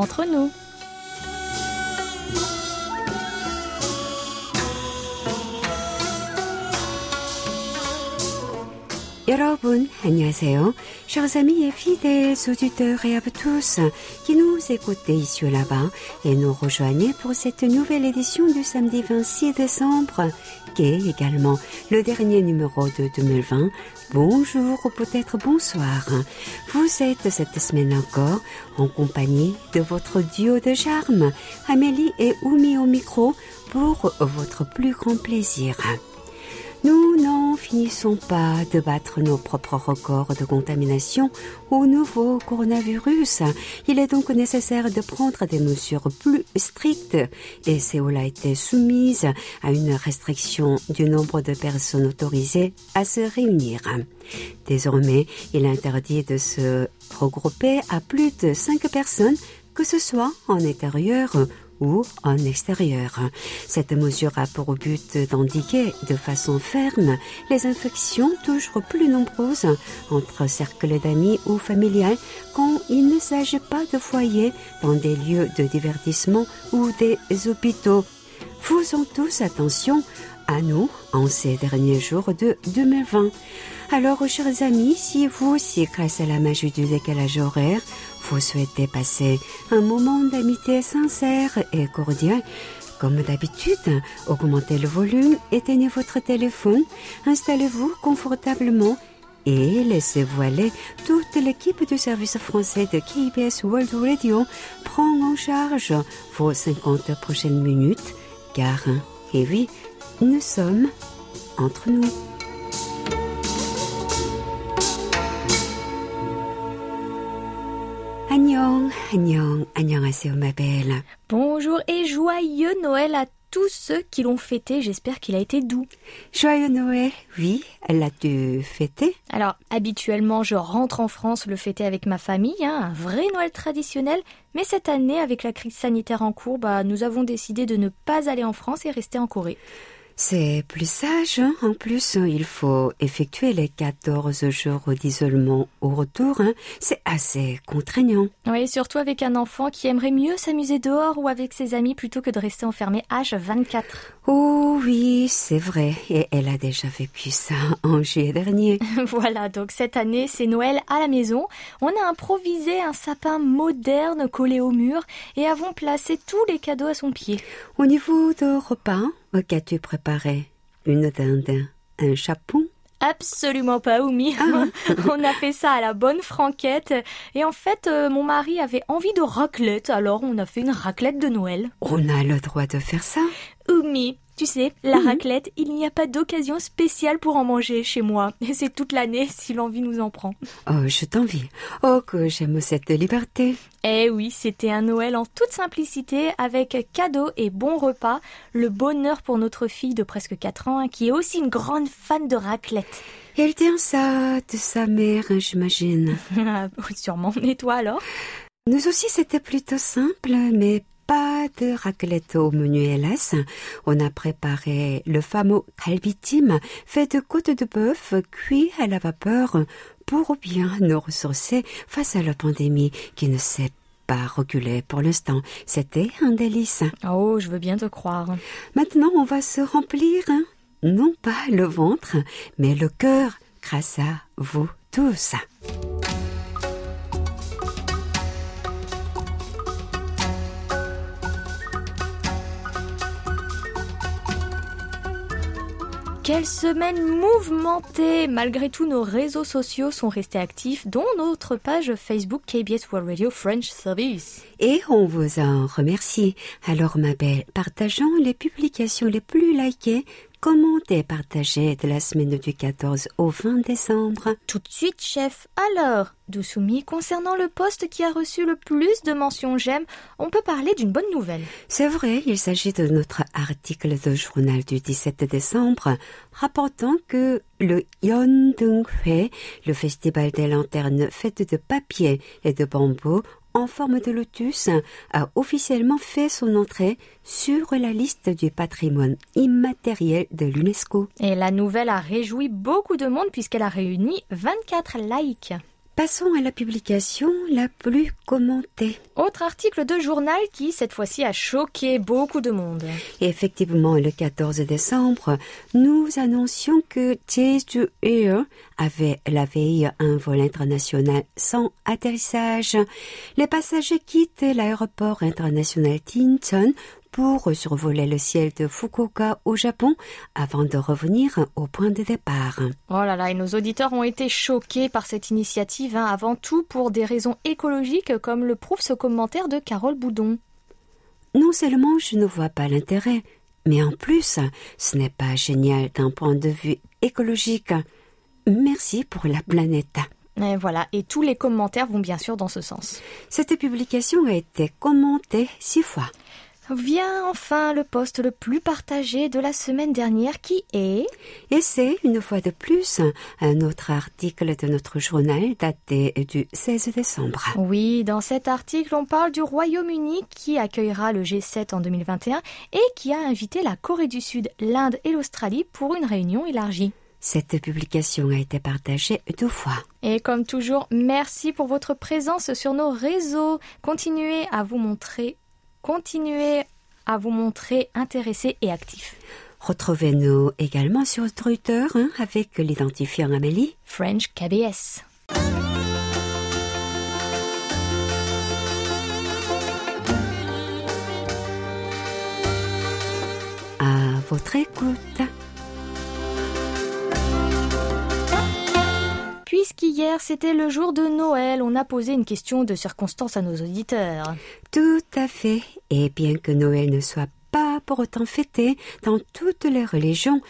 entre nous. Yorobun, annyeonghaseyo. Chers amis et fidèles auditeurs et à tous qui nous écoutez ici ou là-bas et nous rejoignez pour cette nouvelle édition du samedi 26 décembre, qui est également le dernier numéro de 2020. Bonjour ou peut-être bonsoir. Vous êtes cette semaine encore en compagnie de votre duo de charme, Amélie et Oumi au micro, pour votre plus grand plaisir. Nous n'en finissons pas de battre nos propres records de contamination au nouveau coronavirus. Il est donc nécessaire de prendre des mesures plus strictes et Séoul a été soumise à une restriction du nombre de personnes autorisées à se réunir. Désormais, il est interdit de se regrouper à plus de cinq personnes, que ce soit en intérieur ou en extérieur. Cette mesure a pour but d'indiquer de façon ferme les infections toujours plus nombreuses entre cercles d'amis ou familiales quand il ne s'agit pas de foyers dans des lieux de divertissement ou des hôpitaux. Faisons tous attention à nous en ces derniers jours de 2020. Alors, chers amis, si vous aussi, grâce à la magie du décalage horaire, vous souhaitez passer un moment d'amitié sincère et cordial, comme d'habitude, augmentez le volume, éteignez votre téléphone, installez-vous confortablement et laissez-vous aller. Toute l'équipe du service français de KBS World Radio prend en charge vos 50 prochaines minutes, car, et oui, nous sommes entre nous. Annyeong, annyeong, annyeonghaseyo ma belle. Bonjour et joyeux Noël à tous ceux qui l'ont fêté. J'espère qu'il a été doux. Joyeux Noël, oui, elle a dû fêter. Alors, habituellement, je rentre en France le fêter avec ma famille, hein, un vrai Noël traditionnel. Mais cette année, avec la crise sanitaire en cours, bah, nous avons décidé de ne pas aller en France et rester en Corée. C'est plus sage. Hein. En plus, il faut effectuer les 14 jours d'isolement au retour. Hein. C'est assez contraignant. Oui, surtout avec un enfant qui aimerait mieux s'amuser dehors ou avec ses amis plutôt que de rester enfermé H24. Oh oui, c'est vrai. Et elle a déjà vécu ça en juillet dernier. voilà, donc cette année, c'est Noël à la maison. On a improvisé un sapin moderne collé au mur et avons placé tous les cadeaux à son pied. Au niveau de repas, Qu'as-tu préparé Une dinde Un chapon? Absolument pas, Oumi. Ah. On a fait ça à la bonne franquette. Et en fait, euh, mon mari avait envie de raclette, alors on a fait une raclette de Noël. On a le droit de faire ça? Oumi, tu sais, la Mhm. raclette, il n'y a pas d'occasion spéciale pour en manger chez moi. Et c'est toute l'année si l'envie nous en prend. Oh, je t'envie. Oh, que j'aime cette liberté. Eh oui, c'était un Noël en toute simplicité, avec cadeaux et bons repas. Le bonheur pour notre fille de presque 4 ans, hein, qui est aussi une grande fan de raclette. Elle tient ça de sa mère, j'imagine. Ah, oui, Sûrement. Et toi alors? Nous aussi, c'était plutôt simple, mais pas de raclette au menu, hélas. On a préparé le fameux kalbitim, fait de côtes de bœuf cuit à la vapeur pour bien nous ressourcer face à la pandémie qui ne s'est pas reculer pour l'instant. C'était un délice. Oh, je veux bien te croire. Maintenant, on va se remplir, hein, non pas le ventre, mais le cœur, grâce à vous tous. Quelle semaine mouvementée Malgré tout, nos réseaux sociaux sont restés actifs, dont notre page Facebook KBS World Radio French Service. Et on vous en remercie. Alors, ma belle, partageons les publications les plus likées, commentées, partagées de la semaine du 14 au 20 décembre. Tout de suite, chef. Alors, Dousoumi, concernant le poste qui a reçu le plus de mentions j'aime, on peut parler d'une bonne nouvelle. C'est vrai, il s'agit de notre article de journal du 17 décembre rapportant que le Yeondong-hue, le festival des lanternes faites de papier et de bambou en forme de lotus, a officiellement fait son entrée sur la liste du patrimoine immatériel de l'UNESCO. Et la nouvelle a réjoui beaucoup de monde puisqu'elle a réuni 24 likes. Passons à la publication la plus commentée. Autre article de journal qui, cette fois-ci, a choqué beaucoup de monde. Effectivement, le 14 décembre, nous annoncions que Jeju Air avait la veille un vol international sans atterrissage. Les passagers quittent l'aéroport international Tincheon pour survoler le ciel de Fukuoka au Japon avant de revenir au point de départ. Oh là là, et nos auditeurs ont été choqués par cette initiative, hein, avant tout pour des raisons écologiques, comme le prouve ce commentaire de Carole Boudon. Non seulement je ne vois pas l'intérêt, mais en plus, ce n'est pas génial d'un point de vue écologique. Merci pour la planète. Et voilà, et tous les commentaires vont bien sûr dans ce sens. Cette publication a été commentée six fois. Vient enfin le poste le plus partagé de la semaine dernière qui est... Et c'est, une fois de plus, un autre article de notre journal daté du 16 décembre. Oui, dans cet article, on parle du Royaume-Uni qui accueillera le G7 en 2021 et qui a invité la Corée du Sud, l'Inde et l'Australie pour une réunion élargie. Cette publication a été partagée deux fois. Et comme toujours, merci pour votre présence sur nos réseaux. Continuez à vous montrer continuez à vous montrer intéressé et actif. Retrouvez-nous également sur Twitter hein, avec l'identifiant Amélie. French KBS. À votre écoute. Puisqu'hier c'était le jour de Noël, on a posé une question de circonstance à nos auditeurs. Tout à fait. Et bien que Noël ne soit pas pour autant fêté dans toutes les religions,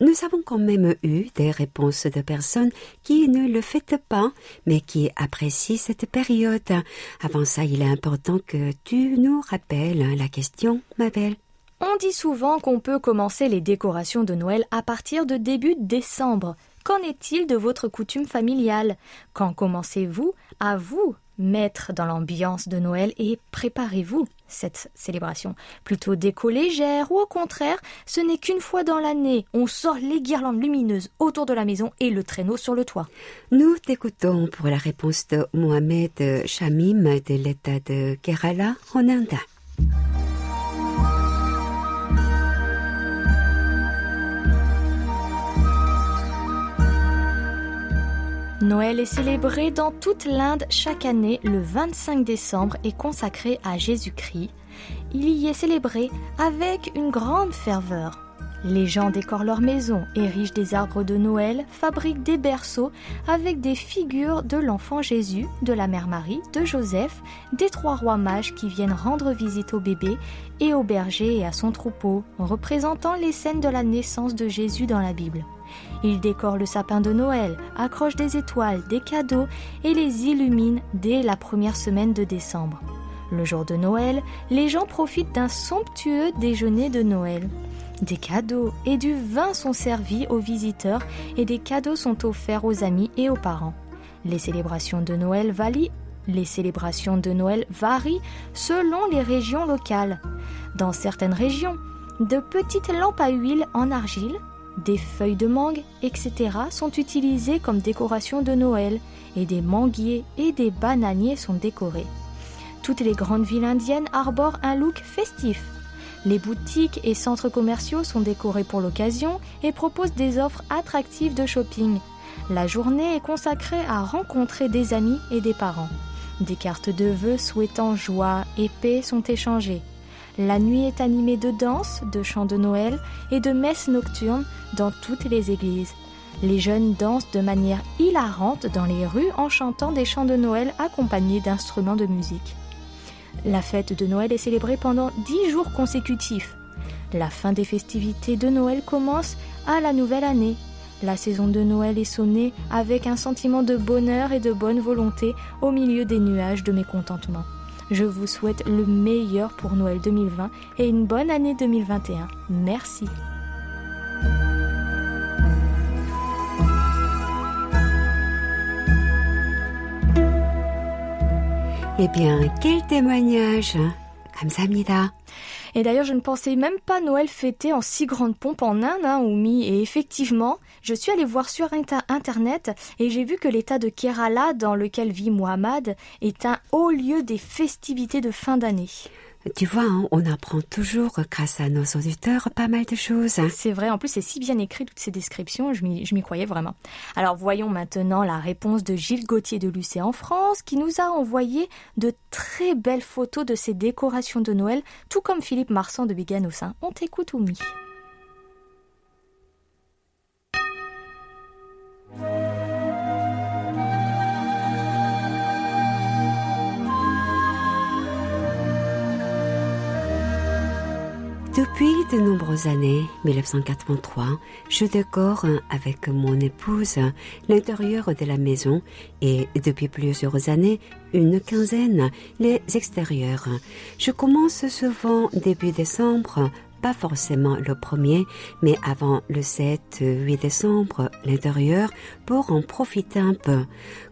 nous avons quand même eu des réponses de personnes qui ne le fêtent pas, mais qui apprécient cette période. Avant ça, il est important que tu nous rappelles la question, ma belle. On dit souvent qu'on peut commencer les décorations de Noël à partir de début décembre. Qu'en est-il de votre coutume familiale? Quand commencez-vous à vous mettre dans l'ambiance de Noël et préparez-vous cette célébration? Plutôt déco légère ou au contraire, ce n'est qu'une fois dans l'année, on sort les guirlandes lumineuses autour de la maison et le traîneau sur le toit. Nous t'écoutons pour la réponse de Mohamed Shamim de l'État de Kerala en Inde. Noël est célébré dans toute l'Inde chaque année le 25 décembre et consacré à Jésus-Christ. Il y est célébré avec une grande ferveur. Les gens décorent leurs maisons, érigent des arbres de Noël, fabriquent des berceaux avec des figures de l'enfant Jésus, de la mère Marie, de Joseph, des trois rois mages qui viennent rendre visite au bébé et au berger et à son troupeau, représentant les scènes de la naissance de Jésus dans la Bible. Ils décorent le sapin de Noël, accrochent des étoiles, des cadeaux et les illuminent dès la première semaine de décembre. Le jour de Noël, les gens profitent d'un somptueux déjeuner de Noël. Des cadeaux et du vin sont servis aux visiteurs et des cadeaux sont offerts aux amis et aux parents. Les célébrations de Noël les célébrations de Noël varient selon les régions locales. Dans certaines régions, de petites lampes à huile en argile des feuilles de mangue, etc. sont utilisées comme décoration de Noël et des manguiers et des bananiers sont décorés. Toutes les grandes villes indiennes arborent un look festif. Les boutiques et centres commerciaux sont décorés pour l'occasion et proposent des offres attractives de shopping. La journée est consacrée à rencontrer des amis et des parents. Des cartes de vœux souhaitant joie et paix sont échangées. La nuit est animée de danses, de chants de Noël et de messes nocturnes dans toutes les églises. Les jeunes dansent de manière hilarante dans les rues en chantant des chants de Noël accompagnés d'instruments de musique. La fête de Noël est célébrée pendant dix jours consécutifs. La fin des festivités de Noël commence à la nouvelle année. La saison de Noël est sonnée avec un sentiment de bonheur et de bonne volonté au milieu des nuages de mécontentement. Je vous souhaite le meilleur pour Noël 2020 et une bonne année 2021. Merci. Eh bien, quel témoignage 감사합니다. Et d'ailleurs, je ne pensais même pas Noël fêté en si grande pompe en Inde, hein, Oumi. Et effectivement, je suis allée voir sur Internet et j'ai vu que l'état de Kerala, dans lequel vit Muhammad, est un haut lieu des festivités de fin d'année. Tu vois, hein, on apprend toujours, grâce à nos auditeurs, pas mal de choses. C'est vrai, en plus c'est si bien écrit toutes ces descriptions, je m'y croyais vraiment. Alors voyons maintenant la réponse de Gilles Gauthier de Lucé en France, qui nous a envoyé de très belles photos de ses décorations de Noël, tout comme Philippe Marsan de Biganossin. On t'écoute, Oumi. Depuis de nombreuses années, 1983, je décore avec mon épouse l'intérieur de la maison et depuis plusieurs années, une quinzaine, les extérieurs. Je commence souvent début décembre pas forcément le premier, mais avant le 7-8 décembre, l'intérieur, pour en profiter un peu.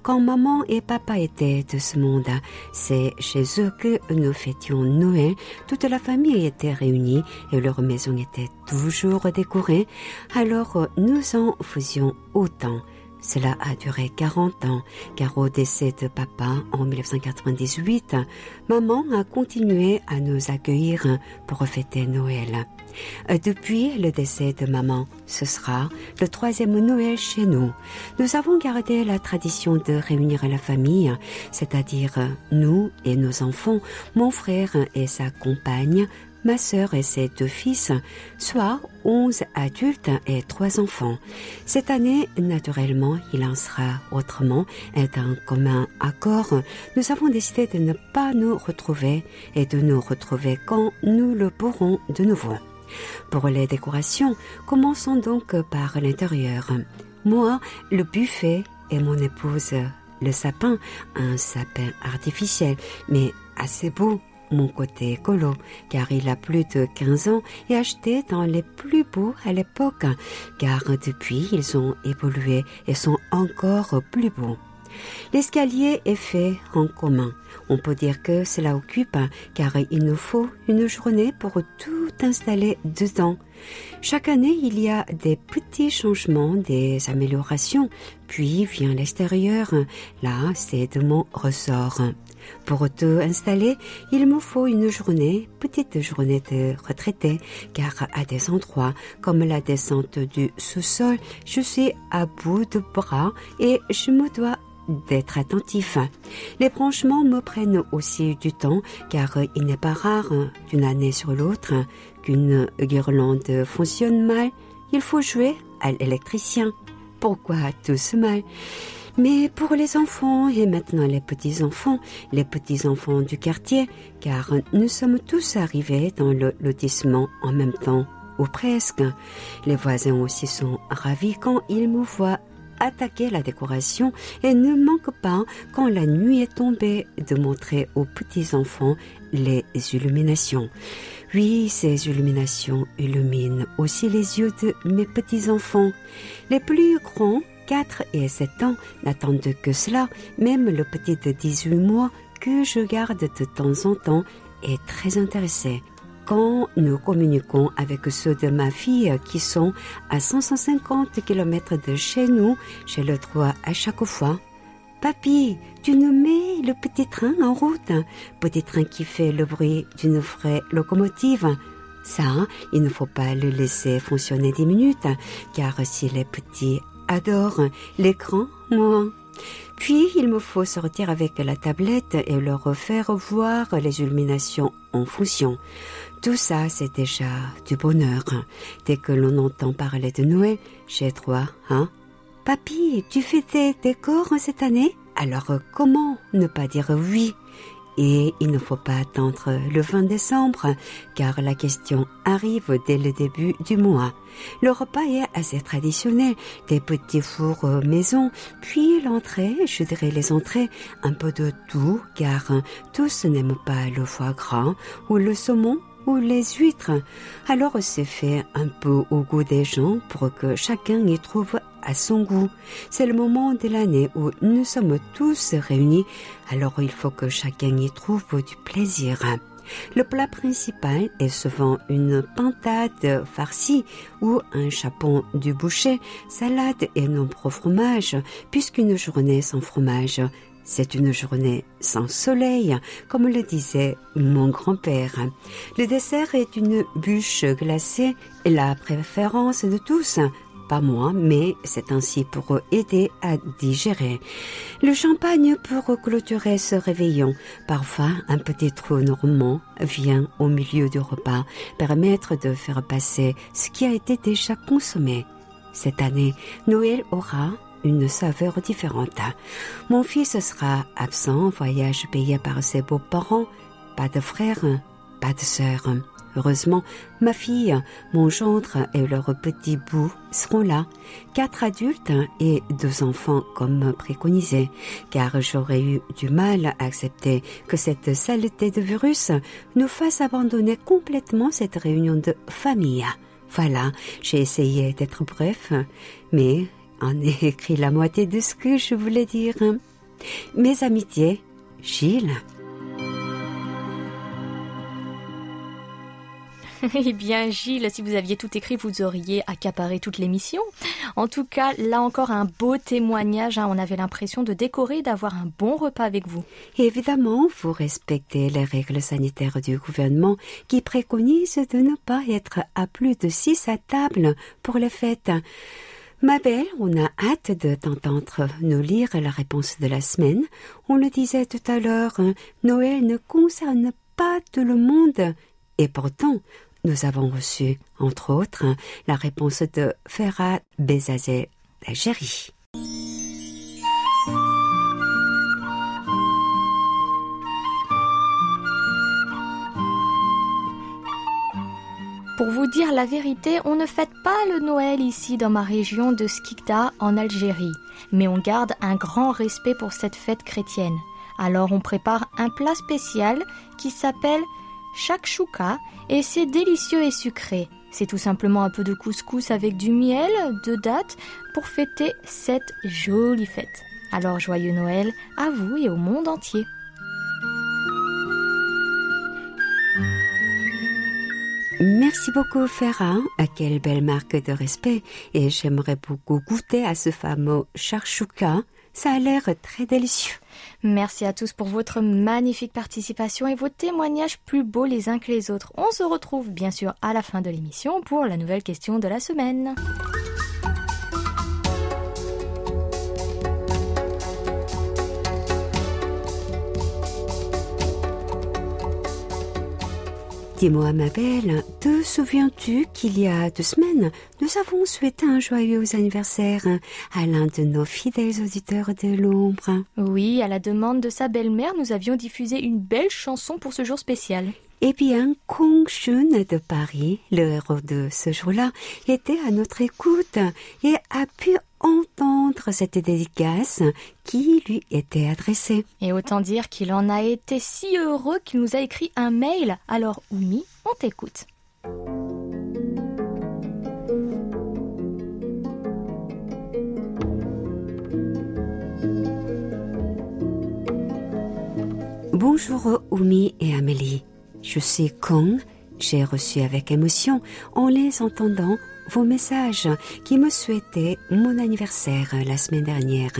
Quand maman et papa étaient de ce monde, c'est chez eux que nous fêtions Noël. Toute la famille était réunie et leur maison était toujours décorée. Alors nous en faisions autant. Cela a duré 40 ans, car au décès de papa en 1998, maman a continué à nous accueillir pour fêter Noël. Depuis le décès de maman, ce sera le troisième Noël chez nous. Nous avons gardé la tradition de réunir la famille, c'est-à-dire nous et nos enfants, mon frère et sa compagne, ma sœur et ses deux fils, soit onze adultes et trois enfants. Cette année, naturellement, il en sera autrement et d'un commun accord, nous avons décidé de ne pas nous retrouver et de nous retrouver quand nous le pourrons de nouveau. Pour les décorations, commençons donc par l'intérieur. Moi, le buffet et mon épouse, le sapin, un sapin artificiel, mais assez beau mon côté écolo, car il a plus de 15 ans et acheté dans les plus beaux à l'époque, car depuis ils ont évolué et sont encore plus beaux. L'escalier est fait en commun. On peut dire que cela occupe car il nous faut une journée pour tout installer dedans. Chaque année, il y a des petits changements, des améliorations, puis vient l'extérieur. Là, c'est de mon ressort. Pour tout installer, il me faut une journée, petite journée de retraité, car à des endroits, comme la descente du sous-sol, je suis à bout de bras et je me dois d'être attentif. Les branchements me prennent aussi du temps car il n'est pas rare d'une année sur l'autre qu'une guirlande fonctionne mal. Il faut jouer à l'électricien. Pourquoi tout ce mal? Mais pour les enfants et maintenant les petits-enfants, les petits-enfants du quartier, car nous sommes tous arrivés dans le lotissement en même temps, ou presque. Les voisins aussi sont ravis quand ils me voient attaquer la décoration et ne manque pas, quand la nuit est tombée, de montrer aux petits-enfants les illuminations. Oui, ces illuminations illuminent aussi les yeux de mes petits-enfants. Les plus grands 4 et 7 ans n'attendent que cela, même le petit de 18 mois que je garde de temps en temps est très intéressé. Quand nous communiquons avec ceux de ma fille qui sont à 150 km de chez nous, j'ai le droit à chaque fois. Papy, tu nous mets le petit train en route, petit train qui fait le bruit d'une vraie locomotive. Ça, il ne faut pas le laisser fonctionner 10 minutes, car s'il est petit adore l'écran, moi. Puis il me faut sortir avec la tablette et leur faire voir les illuminations en fonction. Tout ça, c'est déjà du bonheur. Dès que l'on entend parler de Noël, j'ai droit, hein? Papy, tu fais tes décors cette année? Alors comment ne pas dire oui? Et il ne faut pas attendre le 20 décembre, car la question arrive dès le début du mois. Le repas est assez traditionnel, des petits fours maison, puis l'entrée, je dirais les entrées, un peu de tout, car tous n'aiment pas le foie gras ou le saumon ou les huîtres. Alors c'est fait un peu au goût des gens pour que chacun y trouve à son goût. C'est le moment de l'année où nous sommes tous réunis, alors il faut que chacun y trouve du plaisir. Le plat principal est souvent une pintade farcie ou un chapon du boucher, salade et nombreux fromages, puisqu'une journée sans fromage c'est une journée sans soleil, comme le disait mon grand-père. Le dessert est une bûche glacée, la préférence de tous. Pas moi, mais c'est ainsi pour aider à digérer. Le champagne pour clôturer ce réveillon. Parfois, un petit trou normand vient au milieu du repas, permettre de faire passer ce qui a été déjà consommé. Cette année, Noël aura une saveur différente. Mon fils sera absent, voyage payé par ses beaux-parents, pas de frère, pas de sœur. Heureusement, ma fille, mon gendre et leur petit bout seront là, quatre adultes et deux enfants comme préconisé, car j'aurais eu du mal à accepter que cette saleté de virus nous fasse abandonner complètement cette réunion de famille. Voilà, j'ai essayé d'être bref, mais en ai écrit la moitié de ce que je voulais dire. Mes amitiés, Gilles. Eh bien, Gilles, si vous aviez tout écrit, vous auriez accaparé toute l'émission. En tout cas, là encore, un beau témoignage. Hein. On avait l'impression de décorer, d'avoir un bon repas avec vous. Évidemment, vous respectez les règles sanitaires du gouvernement qui préconisent de ne pas être à plus de six à table pour les fêtes. Ma belle, on a hâte de t'entendre nous lire la réponse de la semaine. On le disait tout à l'heure, hein, Noël ne concerne pas tout le monde. Et pourtant, nous avons reçu, entre autres, la réponse de Ferhat Bezazé d'Algérie. Pour vous dire la vérité, on ne fête pas le Noël ici dans ma région de Skikda en Algérie, mais on garde un grand respect pour cette fête chrétienne. Alors on prépare un plat spécial qui s'appelle shakshuka et c'est délicieux et sucré. C'est tout simplement un peu de couscous avec du miel, de dattes pour fêter cette jolie fête. Alors joyeux Noël à vous et au monde entier. Merci beaucoup Ferra, à quelle belle marque de respect et j'aimerais beaucoup goûter à ce fameux charchouka. Ça a l'air très délicieux. Merci à tous pour votre magnifique participation et vos témoignages plus beaux les uns que les autres. On se retrouve bien sûr à la fin de l'émission pour la nouvelle question de la semaine. Dis-moi, ma belle, te souviens-tu qu'il y a deux semaines, nous avons souhaité un joyeux anniversaire à l'un de nos fidèles auditeurs de l'ombre? Oui, à la demande de sa belle-mère, nous avions diffusé une belle chanson pour ce jour spécial. Eh bien, Kong Shun de Paris, le héros de ce jour-là, était à notre écoute et a pu entendre cette dédicace qui lui était adressée. Et autant dire qu'il en a été si heureux qu'il nous a écrit un mail. Alors, Oumi, on t'écoute. Bonjour Oumi et Amélie. Je suis Kong. J'ai reçu avec émotion, en les entendant, vos messages qui me souhaitaient mon anniversaire la semaine dernière,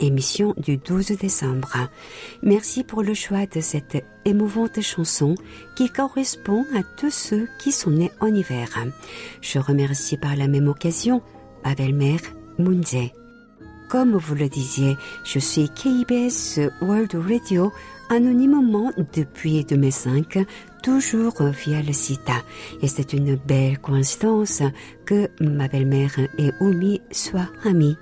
émission du 12 décembre. Merci pour le choix de cette émouvante chanson qui correspond à tous ceux qui sont nés en hiver. Je remercie par la même occasion ma belle-mère Munze. Comme vous le disiez, je suis KBS World Radio anonymement depuis 2005 toujours via le site. Et c'est une belle coïncidence que ma belle-mère et Oumi soient amies.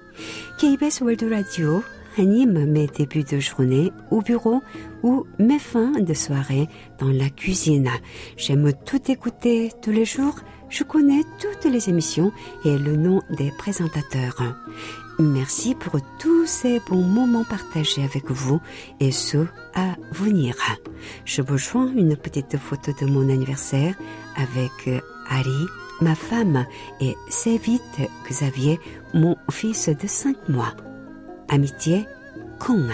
KBS World Radio anime mes débuts de journée au bureau ou mes fins de soirée dans la cuisine. J'aime tout écouter tous les jours. Je connais toutes les émissions et le nom des présentateurs. Merci pour tous ces bons moments partagés avec vous et ceux à venir. Je vous joins une petite photo de mon anniversaire avec Harry, ma femme, et c'est vite Xavier, mon fils de 5 mois. Amitié, Kong.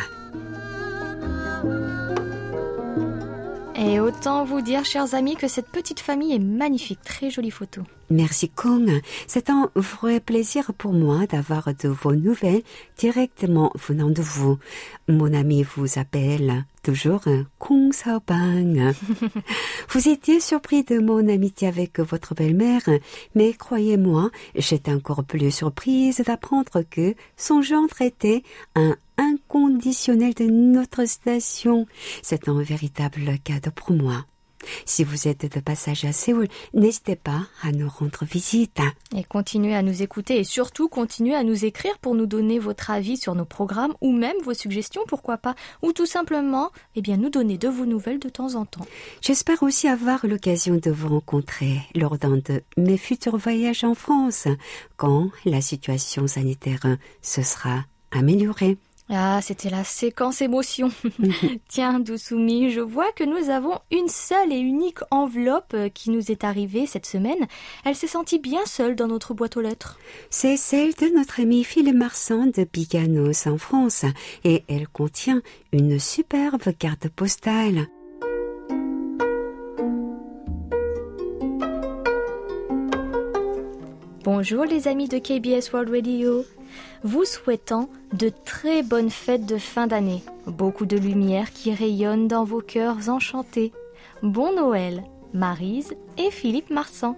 Et autant vous dire, chers amis, que cette petite famille est magnifique. Très jolie photo. Merci Kong. C'est un vrai plaisir pour moi d'avoir de vos nouvelles directement venant de vous. Mon ami vous appelle toujours Kong Saobang. vous étiez surpris de mon amitié avec votre belle-mère, mais croyez-moi, j'étais encore plus surprise d'apprendre que son gendre était un inconditionnel de notre station. C'est un véritable cadeau pour moi. Si vous êtes de passage à Séoul, n'hésitez pas à nous rendre visite. Et continuez à nous écouter et surtout continuez à nous écrire pour nous donner votre avis sur nos programmes ou même vos suggestions, pourquoi pas, ou tout simplement, eh bien, nous donner de vos nouvelles de temps en temps. J'espère aussi avoir l'occasion de vous rencontrer lors d'un de mes futurs voyages en France, quand la situation sanitaire se sera améliorée. Ah, c'était la séquence émotion. Tiens, Dousoumi, je vois que nous avons une seule et unique enveloppe euh, qui nous est arrivée cette semaine. Elle s'est sentie bien seule dans notre boîte aux lettres. C'est celle de notre ami Philippe Marsan de Biganos en France et elle contient une superbe carte postale. Bonjour les amis de KBS World Radio vous souhaitant de très bonnes fêtes de fin d'année, beaucoup de lumière qui rayonne dans vos cœurs enchantés. Bon Noël, Marise et Philippe Marsan.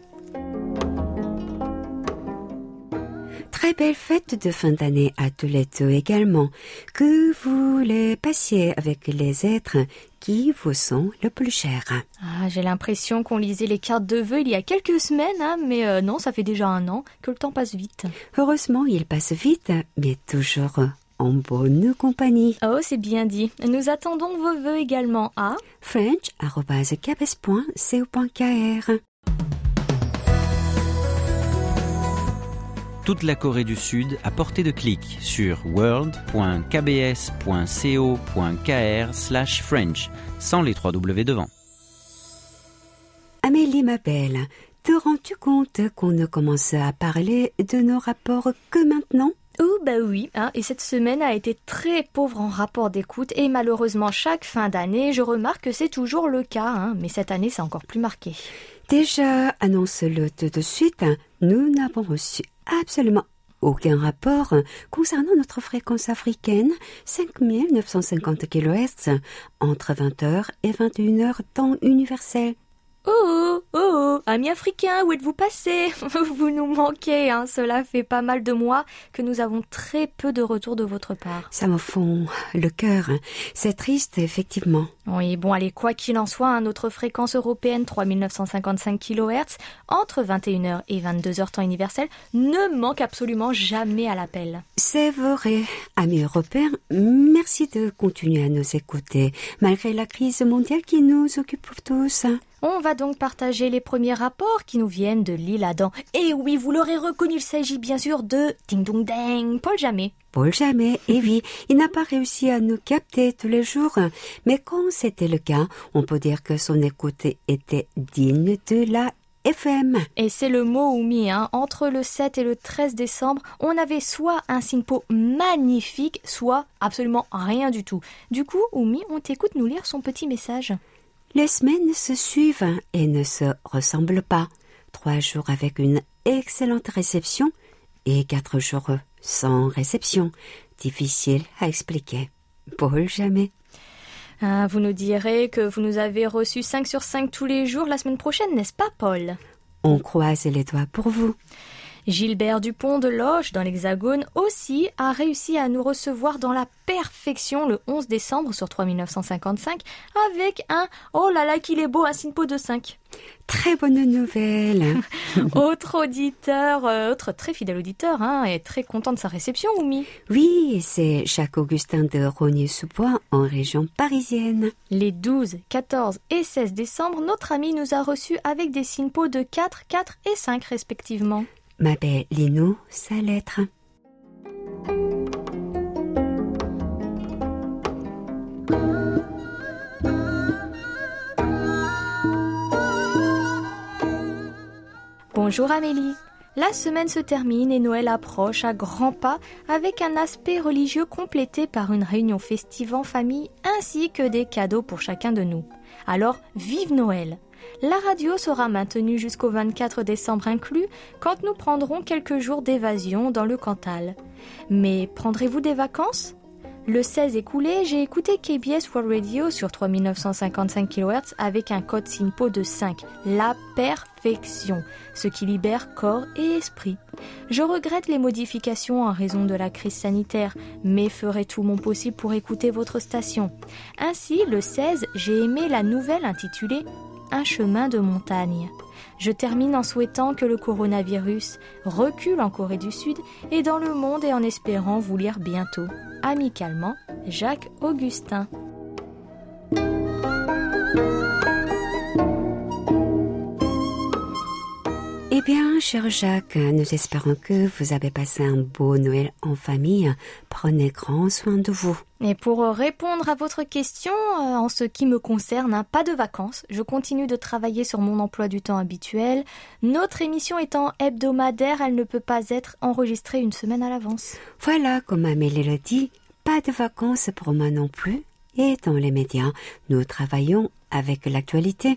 Très belle fête de fin d'année à tous les deux également, que vous les passiez avec les êtres qui vous sont le plus chers. Ah, j'ai l'impression qu'on lisait les cartes de vœux il y a quelques semaines, hein, mais euh, non, ça fait déjà un an que le temps passe vite. Heureusement, il passe vite, mais toujours en bonne compagnie. Oh, c'est bien dit. Nous attendons vos vœux également à french.cabes.co.kr. toute la Corée du Sud à portée de clic sur world.kbs.co.kr/french sans les trois W devant. Amélie, ma belle, te rends-tu compte qu'on ne commence à parler de nos rapports que maintenant? Oh bah oui, hein, et cette semaine a été très pauvre en rapport d'écoute et malheureusement chaque fin d'année, je remarque que c'est toujours le cas, hein, mais cette année c'est encore plus marqué. Déjà, annonce-le tout de suite, nous n'avons reçu absolument aucun rapport concernant notre fréquence africaine 5950 kHz entre 20h et 21h temps universel. Oh, oh, oh, amis africains, où êtes-vous passés Vous nous manquez, hein. Cela fait pas mal de mois que nous avons très peu de retours de votre part. Ça me fond le cœur. C'est triste, effectivement. Oui, bon, allez, quoi qu'il en soit, hein, notre fréquence européenne 3955 kHz entre 21h et 22h temps universel ne manque absolument jamais à l'appel. C'est vrai, amis européens, merci de continuer à nous écouter, malgré la crise mondiale qui nous occupe tous. On va donc partager les premiers rapports qui nous viennent de l'île Adam. Et oui, vous l'aurez reconnu, il s'agit bien sûr de Ding Dong Dang, Paul Jamais. Paul Jamais, et oui, il n'a pas réussi à nous capter tous les jours, mais quand c'était le cas, on peut dire que son écoute était digne de la FM. Et c'est le mot Oumi, hein. Entre le 7 et le 13 décembre, on avait soit un SINPO magnifique, soit absolument rien du tout. Du coup, Oumi, on t'écoute nous lire son petit message. Les semaines se suivent et ne se ressemblent pas. Trois jours avec une excellente réception et quatre jours sans réception. Difficile à expliquer. Paul jamais. Ah, vous nous direz que vous nous avez reçus 5 sur 5 tous les jours la semaine prochaine, n'est-ce pas, Paul? On croise les doigts pour vous. Gilbert Dupont de Loche, dans l'Hexagone, aussi a réussi à nous recevoir dans la perfection le 11 décembre sur 3955 avec un Oh là là qu'il est beau, un SINPO de 5. Très bonne nouvelle. autre auditeur, euh, autre très fidèle auditeur, hein, est très content de sa réception, Oumi. Oui, c'est Jacques Augustin de Rogny-sous-Bois en région parisienne. Les 12, 14 et 16 décembre, notre ami nous a reçus avec des SINPO de 4, 4 et 5 respectivement. Ma belle, lis-nous sa lettre. Bonjour Amélie. La semaine se termine et Noël approche à grands pas avec un aspect religieux complété par une réunion festive en famille ainsi que des cadeaux pour chacun de nous. Alors, vive Noël La radio sera maintenue jusqu'au 24 décembre inclus quand nous prendrons quelques jours d'évasion dans le Cantal. Mais prendrez-vous des vacances? Le 16 écoulé, j'ai écouté KBS World Radio sur 3955 kHz avec un code SINPO de 5, la perfection, ce qui libère corps et esprit. Je regrette les modifications en raison de la crise sanitaire, mais ferai tout mon possible pour écouter votre station. Ainsi, le 16, j'ai aimé la nouvelle intitulée Chemin de montagne. Je termine en souhaitant que le coronavirus recule en Corée du Sud et dans le monde et en espérant vous lire bientôt. Amicalement, Jacques Augustin. Eh bien, cher Jacques, nous espérons que vous avez passé un beau Noël en famille. Prenez grand soin de vous. Et pour répondre à votre question, euh, en ce qui me concerne, hein, pas de vacances. Je continue de travailler sur mon emploi du temps habituel. Notre émission étant hebdomadaire, elle ne peut pas être enregistrée une semaine à l'avance. Voilà, comme Amélie l'a dit, pas de vacances pour moi non plus. Et dans les médias, nous travaillons avec l'actualité.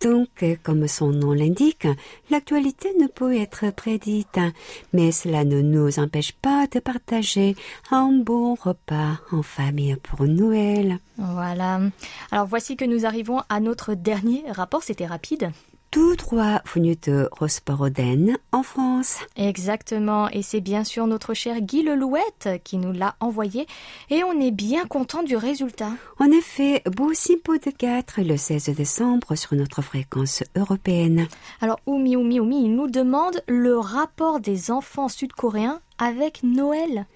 Donc, comme son nom l'indique, l'actualité ne peut être prédite, mais cela ne nous empêche pas de partager un bon repas en famille pour Noël. Voilà. Alors voici que nous arrivons à notre dernier rapport, c'était rapide tout droit venu de Rosporoden, en France. Exactement, et c'est bien sûr notre cher Guy Lelouette qui nous l'a envoyé, et on est bien content du résultat. En effet, beau Simpo de 4 le 16 décembre sur notre fréquence européenne. Alors, Oumi Oumi Oumi, il nous demande le rapport des enfants sud-coréens avec Noël.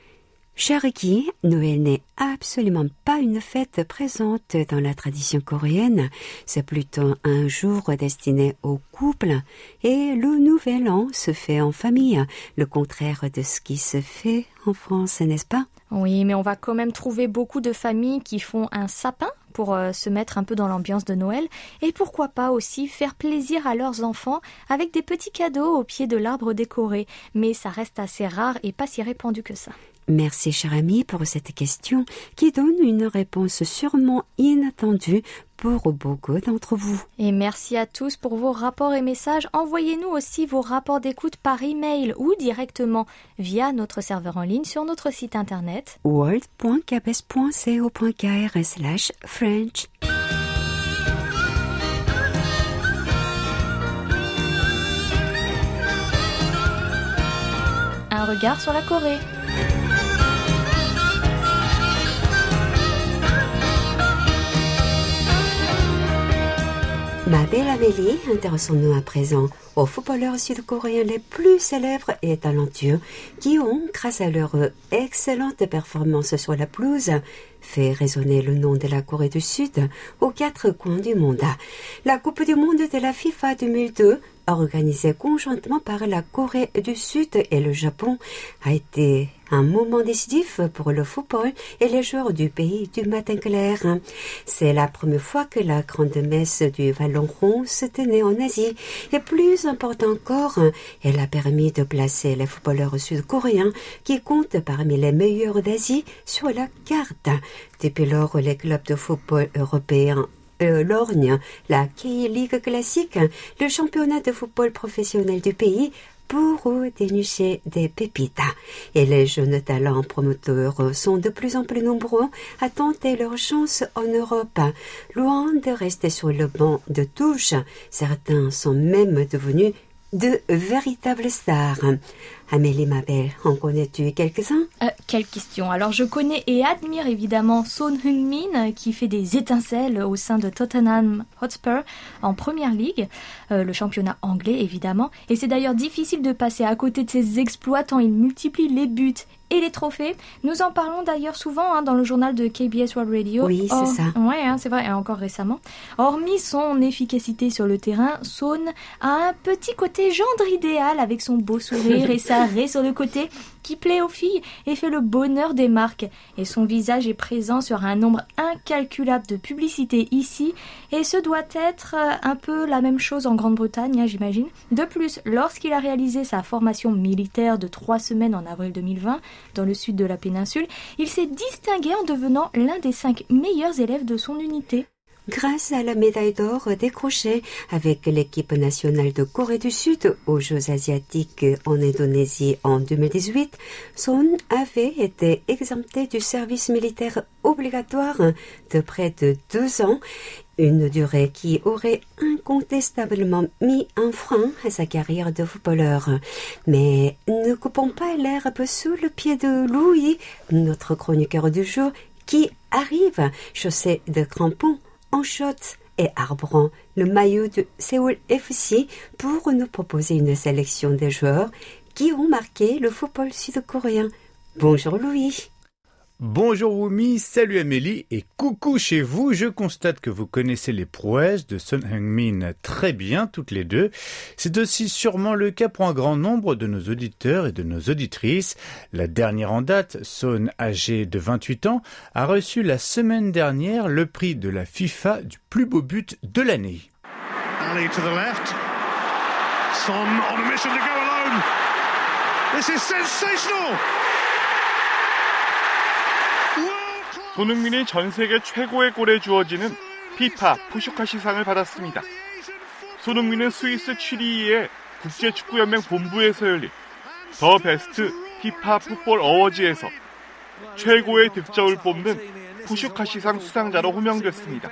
Guy, Noël n'est absolument pas une fête présente dans la tradition coréenne. C'est plutôt un jour destiné au couple et le nouvel an se fait en famille, le contraire de ce qui se fait en France, n'est-ce pas? Oui, mais on va quand même trouver beaucoup de familles qui font un sapin pour euh, se mettre un peu dans l'ambiance de Noël et pourquoi pas aussi faire plaisir à leurs enfants avec des petits cadeaux au pied de l'arbre décoré. Mais ça reste assez rare et pas si répandu que ça. Merci, cher ami, pour cette question qui donne une réponse sûrement inattendue pour beaucoup d'entre vous. Et merci à tous pour vos rapports et messages. Envoyez-nous aussi vos rapports d'écoute par email ou directement via notre serveur en ligne sur notre site internet world.kbs.co.kr French. Un regard sur la Corée. Ma belle Amélie, intéressons-nous à présent aux footballeurs sud-coréens les plus célèbres et talentueux qui ont, grâce à leur excellente performance sur la pelouse, fait résonner le nom de la Corée du Sud aux quatre coins du monde. La Coupe du monde de la FIFA 2002 organisée conjointement par la Corée du Sud et le Japon, a été un moment décisif pour le football et les joueurs du pays du matin clair. C'est la première fois que la grande messe du Vallon rond se tenait en Asie et plus important encore, elle a permis de placer les footballeurs sud-coréens qui comptent parmi les meilleurs d'Asie sur la carte. Depuis lors, les clubs de football européens l'Orgne, la K-League classique, le championnat de football professionnel du pays, pour dénicher des pépites. Et les jeunes talents promoteurs sont de plus en plus nombreux à tenter leur chance en Europe. Loin de rester sur le banc de touche, certains sont même devenus de véritables stars. Amélie, ma belle, en connais-tu quelques-uns? Euh, Quelle question Alors, je connais et admire évidemment Son Heung-min, qui fait des étincelles au sein de Tottenham Hotspur en Première Ligue, euh, le championnat anglais évidemment. Et c'est d'ailleurs difficile de passer à côté de ses exploits tant il multiplie les buts et les trophées. Nous en parlons d'ailleurs souvent hein, dans le journal de KBS World Radio. Oui, c'est ça. Ouais, hein, c'est vrai, encore récemment. Hormis son efficacité sur le terrain, Son a un petit côté gendre idéal avec son beau sourire et sa carré sur le côté qui plaît aux filles et fait le bonheur des marques. Et son visage est présent sur un nombre incalculable de publicités ici. Et ce doit être euh, un peu la même chose en Grande-Bretagne, hein, j'imagine. De plus, lorsqu'il a réalisé sa formation militaire de trois semaines en avril 2020 dans le sud de la péninsule, il s'est distingué en devenant l'un des cinq meilleurs élèves de son unité. Grâce à la médaille d'or décrochée avec l'équipe nationale de Corée du Sud aux Jeux asiatiques en Indonésie en 2018, Son avait été exempté du service militaire obligatoire de près de deux ans, une durée qui aurait incontestablement mis un frein à sa carrière de footballeur. Mais ne coupons pas l'herbe sous le pied de Louis, notre chroniqueur du jour, qui arrive chaussé de crampons en short et arborant le maillot de Seoul FC pour nous proposer une sélection des joueurs qui ont marqué le football sud-coréen. Bonjour Louis. Bonjour Wumi, salut Amélie et coucou chez vous. Je constate que vous connaissez les prouesses de Son Heung-min très bien toutes les deux. C'est aussi sûrement le cas pour un grand nombre de nos auditeurs et de nos auditrices. La dernière en date, Son, âgé de 28 ans, a reçu la semaine dernière le prix de la FIFA du plus beau but de l'année. This is sensational. 손흥민이 전 세계 최고의 골에 주어지는 피파 푸슈카 시상을 받았습니다. 손흥민은 스위스 취리히의 국제축구연맹 본부에서 열린 더 베스트 피파 풋볼 어워즈에서 최고의 득점을 뽑는 푸슈카 시상 수상자로 호명됐습니다.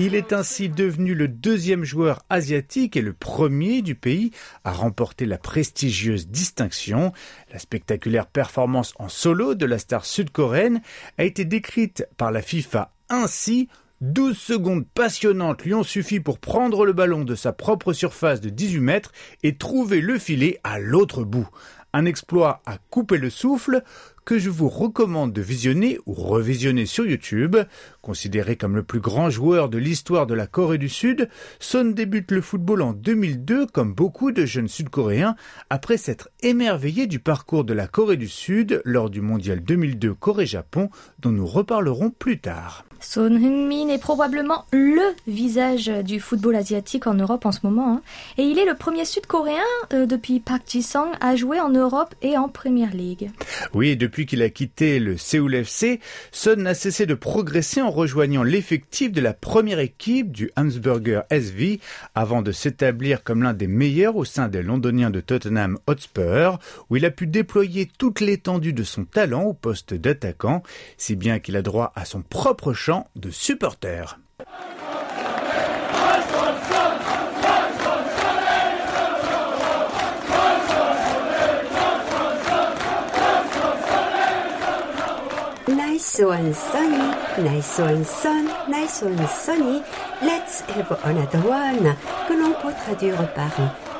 Il est ainsi devenu le deuxième joueur asiatique et le premier du pays à remporter la prestigieuse distinction. La spectaculaire performance en solo de la star sud-coréenne a été décrite par la FIFA ainsi 12 secondes passionnantes lui ont suffi pour prendre le ballon de sa propre surface de 18 mètres et trouver le filet à l'autre bout. Un exploit à couper le souffle que je vous recommande de visionner ou revisionner sur YouTube. Considéré comme le plus grand joueur de l'histoire de la Corée du Sud, Son débute le football en 2002 comme beaucoup de jeunes Sud-Coréens après s'être émerveillé du parcours de la Corée du Sud lors du mondial 2002 Corée-Japon dont nous reparlerons plus tard. Son Heung-min est probablement le visage du football asiatique en Europe en ce moment. Hein. Et il est le premier Sud-Coréen euh, depuis Park Ji-sung à jouer en Europe et en Premier League. Oui, depuis qu'il a quitté le Seoul FC, Son n'a cessé de progresser en rejoignant l'effectif de la première équipe du Hansburger SV avant de s'établir comme l'un des meilleurs au sein des Londoniens de Tottenham Hotspur, où il a pu déployer toute l'étendue de son talent au poste d'attaquant, si bien qu'il a droit à son propre de supporters. Nice one, Sonny. Nice one, son. Nice one, Sonny. Let's have another one. Que l'on peut traduire par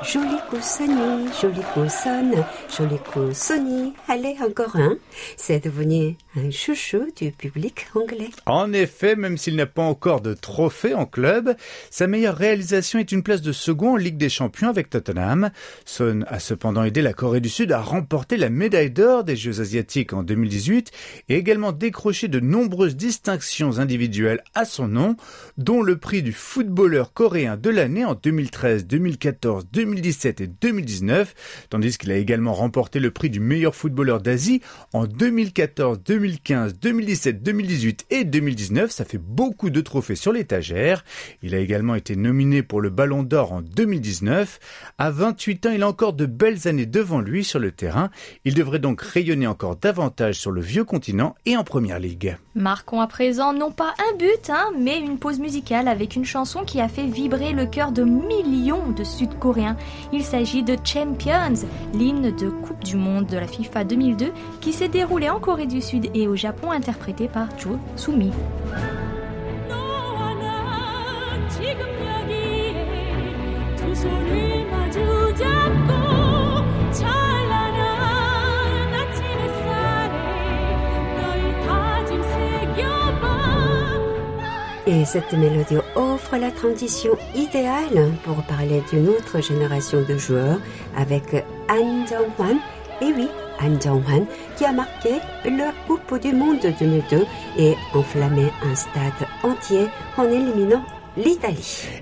Joli coup Sony, joli coup Son, joli coup Sony. Allez, encore un. C'est devenu un chouchou du public anglais. En effet, même s'il n'a pas encore de trophée en club, sa meilleure réalisation est une place de second en Ligue des Champions avec Tottenham. Son a cependant aidé la Corée du Sud à remporter la médaille d'or des Jeux asiatiques en 2018 et également décroché de nombreuses distinctions individuelles à son nom, dont le prix du footballeur coréen de l'année en 2013, 2014, 2015 2017 et 2019, tandis qu'il a également remporté le prix du meilleur footballeur d'Asie en 2014, 2015, 2017, 2018 et 2019. Ça fait beaucoup de trophées sur l'étagère. Il a également été nominé pour le Ballon d'Or en 2019. À 28 ans, il a encore de belles années devant lui sur le terrain. Il devrait donc rayonner encore davantage sur le vieux continent et en première ligue. Marquons à présent non pas un but, hein, mais une pause musicale avec une chanson qui a fait vibrer le cœur de millions de Sud-Coréens il s'agit de Champions, l'hymne de Coupe du Monde de la FIFA 2002 qui s'est déroulé en Corée du Sud et au Japon interprété par Jo Sumi. Et cette mélodie offre la transition idéale pour parler d'une autre génération de joueurs avec An Jong-hwan. Et oui, An Jong-hwan qui a marqué leur Coupe du Monde 2002 et enflammé un stade entier en éliminant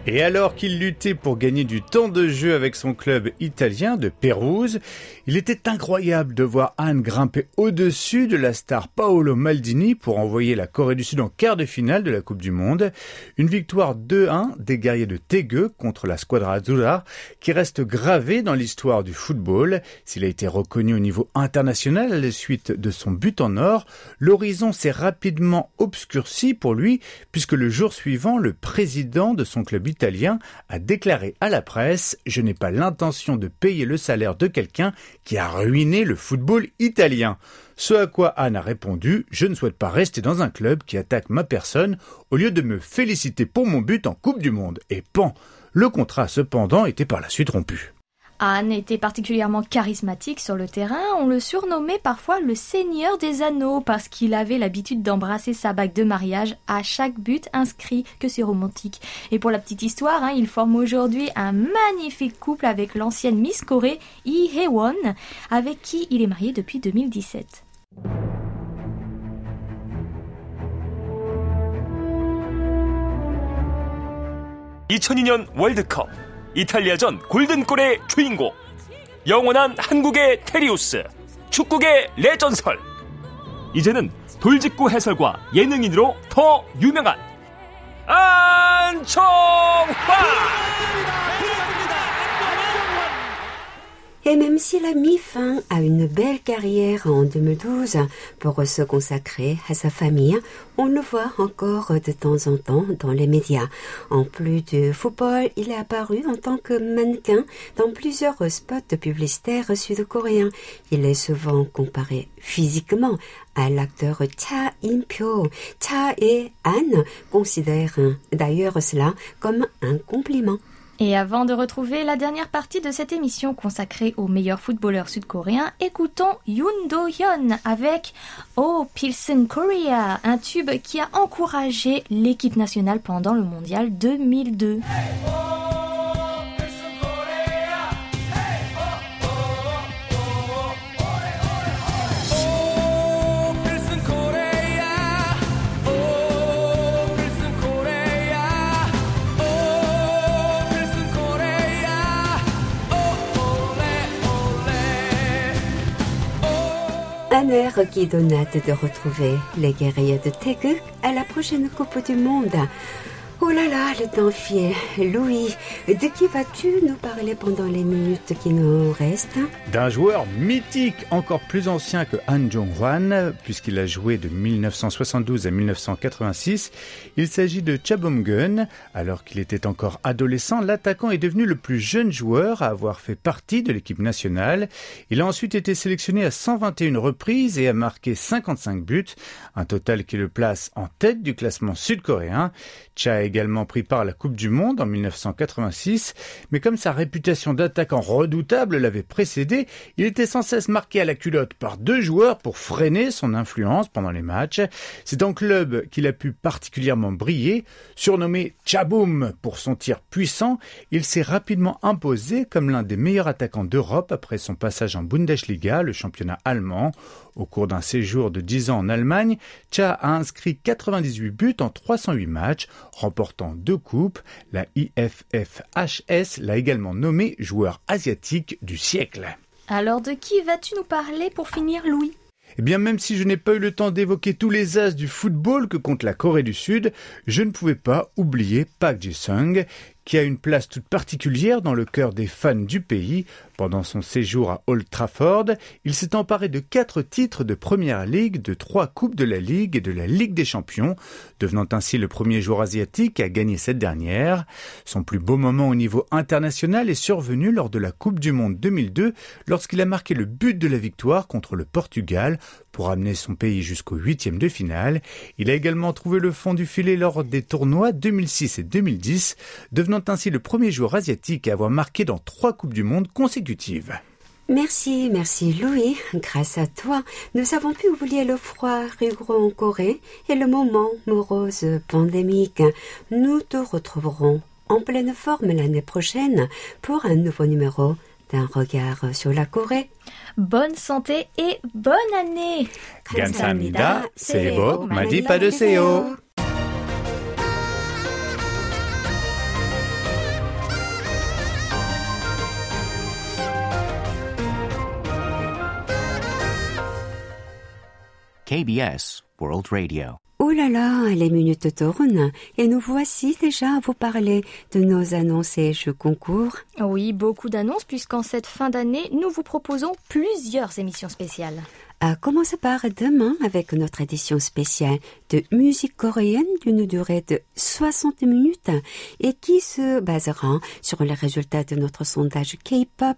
Et alors qu'il luttait pour gagner du temps de jeu avec son club italien de Pérouse, il était incroyable de voir Anne grimper au-dessus de la star Paolo Maldini pour envoyer la Corée du Sud en quart de finale de la Coupe du Monde. Une victoire 2-1 des guerriers de Tegue contre la Squadra Azzurra qui reste gravée dans l'histoire du football. S'il a été reconnu au niveau international à la suite de son but en or, l'horizon s'est rapidement obscurci pour lui puisque le jour suivant, le président de son club italien a déclaré à la presse Je n'ai pas l'intention de payer le salaire de quelqu'un qui a ruiné le football italien. Ce à quoi Anne a répondu Je ne souhaite pas rester dans un club qui attaque ma personne au lieu de me féliciter pour mon but en Coupe du Monde. Et pan Le contrat cependant était par la suite rompu. Anne était particulièrement charismatique sur le terrain. On le surnommait parfois le Seigneur des Anneaux parce qu'il avait l'habitude d'embrasser sa bague de mariage à chaque but inscrit. Que c'est romantique. Et pour la petite histoire, hein, il forme aujourd'hui un magnifique couple avec l'ancienne Miss Corée, Lee Hae-won, avec qui il est marié depuis 2017. 이탈리아전 골든골의 주인공, 영원한 한국의 테리우스, 축구계 레전설. 이제는 돌직구 해설과 예능인으로 더 유명한 안청환! Et même s'il a mis fin à une belle carrière en 2012 pour se consacrer à sa famille, on le voit encore de temps en temps dans les médias. En plus du football, il est apparu en tant que mannequin dans plusieurs spots publicitaires sud-coréens. Il est souvent comparé physiquement à l'acteur Cha In-pyo. Cha et Anne considèrent d'ailleurs cela comme un compliment. Et avant de retrouver la dernière partie de cette émission consacrée aux meilleurs footballeurs sud-coréens, écoutons Yoon Do-hyun avec Oh Pilsen Korea, un tube qui a encouragé l'équipe nationale pendant le mondial 2002. Un air qui donne hâte de retrouver les guerriers de Taeguk à la prochaine Coupe du Monde. Oh là là, le temps fier. Louis, de qui vas-tu nous parler pendant les minutes qui nous restent D'un joueur mythique, encore plus ancien que Han Jong-hwan, puisqu'il a joué de 1972 à 1986. Il s'agit de Cha Bom-gun. Alors qu'il était encore adolescent, l'attaquant est devenu le plus jeune joueur à avoir fait partie de l'équipe nationale. Il a ensuite été sélectionné à 121 reprises et a marqué 55 buts, un total qui le place en tête du classement sud-coréen. Également pris part à la Coupe du Monde en 1986, mais comme sa réputation d'attaquant redoutable l'avait précédé, il était sans cesse marqué à la culotte par deux joueurs pour freiner son influence pendant les matchs. C'est en club qu'il a pu particulièrement briller. Surnommé Chaboum pour son tir puissant, il s'est rapidement imposé comme l'un des meilleurs attaquants d'Europe après son passage en Bundesliga, le championnat allemand. Au cours d'un séjour de 10 ans en Allemagne, Cha a inscrit 98 buts en 308 matchs, remportant deux coupes. La IFFHS l'a également nommé joueur asiatique du siècle. Alors de qui vas-tu nous parler pour finir, Louis? Eh bien, même si je n'ai pas eu le temps d'évoquer tous les as du football que compte la Corée du Sud, je ne pouvais pas oublier Park Ji-sung, qui a une place toute particulière dans le cœur des fans du pays. Pendant son séjour à Old Trafford, il s'est emparé de quatre titres de Première Ligue, de trois Coupes de la Ligue et de la Ligue des Champions, devenant ainsi le premier joueur asiatique à gagner cette dernière. Son plus beau moment au niveau international est survenu lors de la Coupe du Monde 2002, lorsqu'il a marqué le but de la victoire contre le Portugal pour amener son pays jusqu'au huitième de finale. Il a également trouvé le fond du filet lors des tournois 2006 et 2010, devenant ainsi le premier joueur asiatique à avoir marqué dans trois Coupes du Monde consécutives. Merci, merci Louis. Grâce à toi, nous avons pu oublier le froid rigoureux en Corée et le moment morose pandémique. Nous te retrouverons en pleine forme l'année prochaine pour un nouveau numéro d'un regard sur la Corée. Bonne santé et bonne année. 감사합니다. 새해 복 많이 받으세요. KBS World Radio. Oh là là, les minutes tournent et nous voici déjà à vous parler de nos annonces et jeux concours. Oui, beaucoup d'annonces puisqu'en cette fin d'année, nous vous proposons plusieurs émissions spéciales. À commencer par demain avec notre édition spéciale de musique coréenne d'une durée de 60 minutes et qui se basera sur les résultats de notre sondage K-pop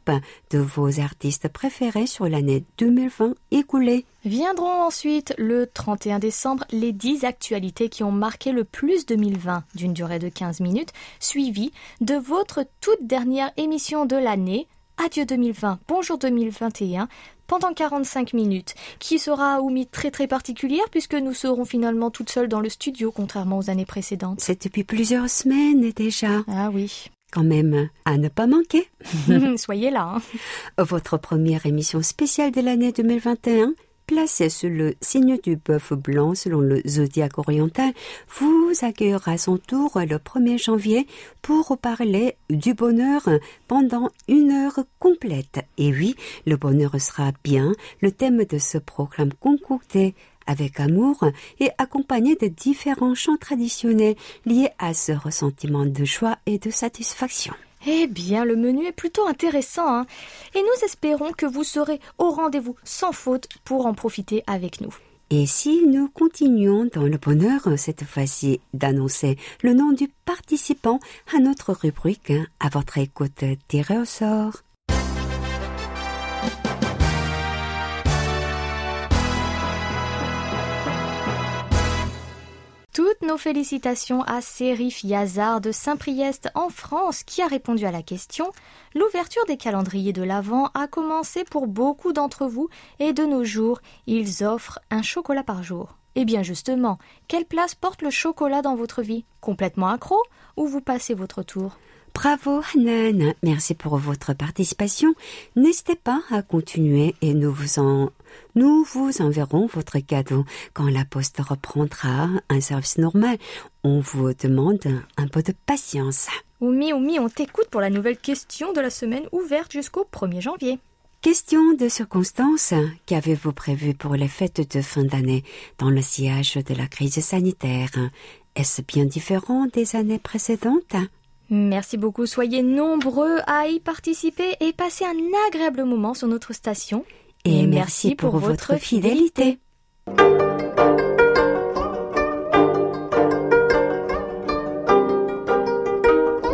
de vos artistes préférés sur l'année 2020 écoulée. Viendront ensuite le 31 décembre les 10 actualités qui ont marqué le plus 2020 d'une durée de 15 minutes, suivies de votre toute dernière émission de l'année, Adieu 2020, bonjour 2021, pendant 45 minutes, qui sera Oumi très très particulière puisque nous serons finalement toutes seules dans le studio contrairement aux années précédentes. C'est depuis plusieurs semaines déjà. Ah oui. Quand même, à ne pas manquer. Soyez là. Hein. Votre première émission spéciale de l'année 2021 placé sous le signe du bœuf blanc selon le zodiaque oriental, vous accueillera à son tour le 1er janvier pour parler du bonheur pendant une heure complète. Et oui, le bonheur sera bien le thème de ce programme concocté avec amour et accompagné de différents chants traditionnels liés à ce ressentiment de joie et de satisfaction. Eh bien, le menu est plutôt intéressant, hein et nous espérons que vous serez au rendez-vous sans faute pour en profiter avec nous. Et si nous continuons dans le bonheur, cette fois-ci, d'annoncer le nom du participant à notre rubrique, hein, à votre écoute tirée au sort. Toutes nos félicitations à Sérif Yazard de Saint-Priest en France qui a répondu à la question. L'ouverture des calendriers de l'Avent a commencé pour beaucoup d'entre vous et de nos jours, ils offrent un chocolat par jour. Eh bien justement, quelle place porte le chocolat dans votre vie? Complètement accro? Ou vous passez votre tour? Bravo Hanan, merci pour votre participation. N'hésitez pas à continuer et nous vous en nous vous enverrons votre cadeau quand la poste reprendra un service normal. On vous demande un peu de patience. Oumi, Oumi, on t'écoute pour la nouvelle question de la semaine ouverte jusqu'au 1er janvier. Question de circonstance. Qu'avez-vous prévu pour les fêtes de fin d'année dans le sillage de la crise sanitaire? Est-ce bien différent des années précédentes? Merci beaucoup, soyez nombreux à y participer et passer un agréable moment sur notre station. Et merci pour votre fidélité.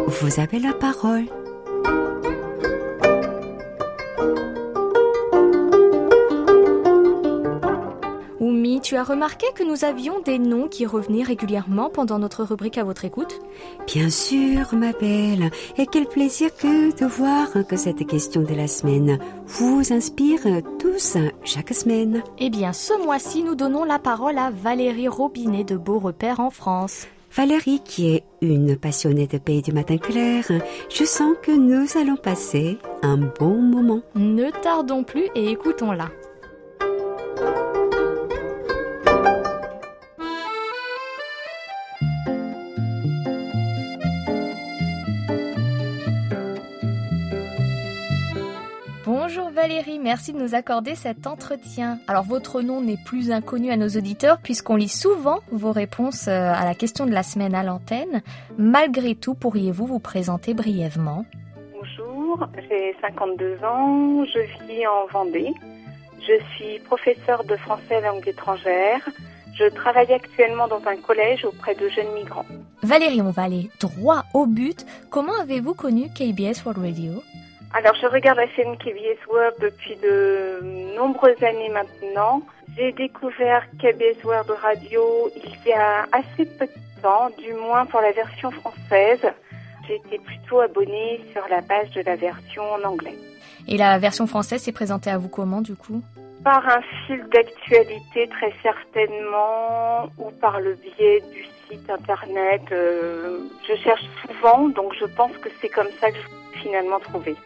Vous avez la parole. Tu as remarqué que nous avions des noms qui revenaient régulièrement pendant notre rubrique à votre écoute? Bien sûr, ma belle. Et quel plaisir que de voir que cette question de la semaine vous inspire tous chaque semaine. Eh bien, ce mois-ci, nous donnons la parole à Valérie Robinet de Beau Repère en France. Valérie, qui est une passionnée de Pays du Matin Clair, je sens que nous allons passer un bon moment. Ne tardons plus et écoutons-la. Valérie, merci de nous accorder cet entretien. Alors votre nom n'est plus inconnu à nos auditeurs puisqu'on lit souvent vos réponses euh, à la question de la semaine à l'antenne. Malgré tout, pourriez-vous vous présenter brièvement? Bonjour, j'ai 52 ans, je vis en Vendée. Je suis professeure de français langue étrangère. Je travaille actuellement dans un collège auprès de jeunes migrants. Valérie, on va aller droit au but. Comment avez-vous connu KBS World Radio? Alors, je regarde la chaîne KBS World depuis de nombreuses années maintenant. J'ai découvert KBS World Radio il y a assez peu de temps, du moins pour la version française. J'étais plutôt abonnée sur la page de la version en anglais. Et la version française s'est présentée à vous comment du coup? Par un fil d'actualité très certainement, ou par le biais du site internet. Euh, je cherche souvent, donc je pense que c'est comme ça que je finalement trouvé.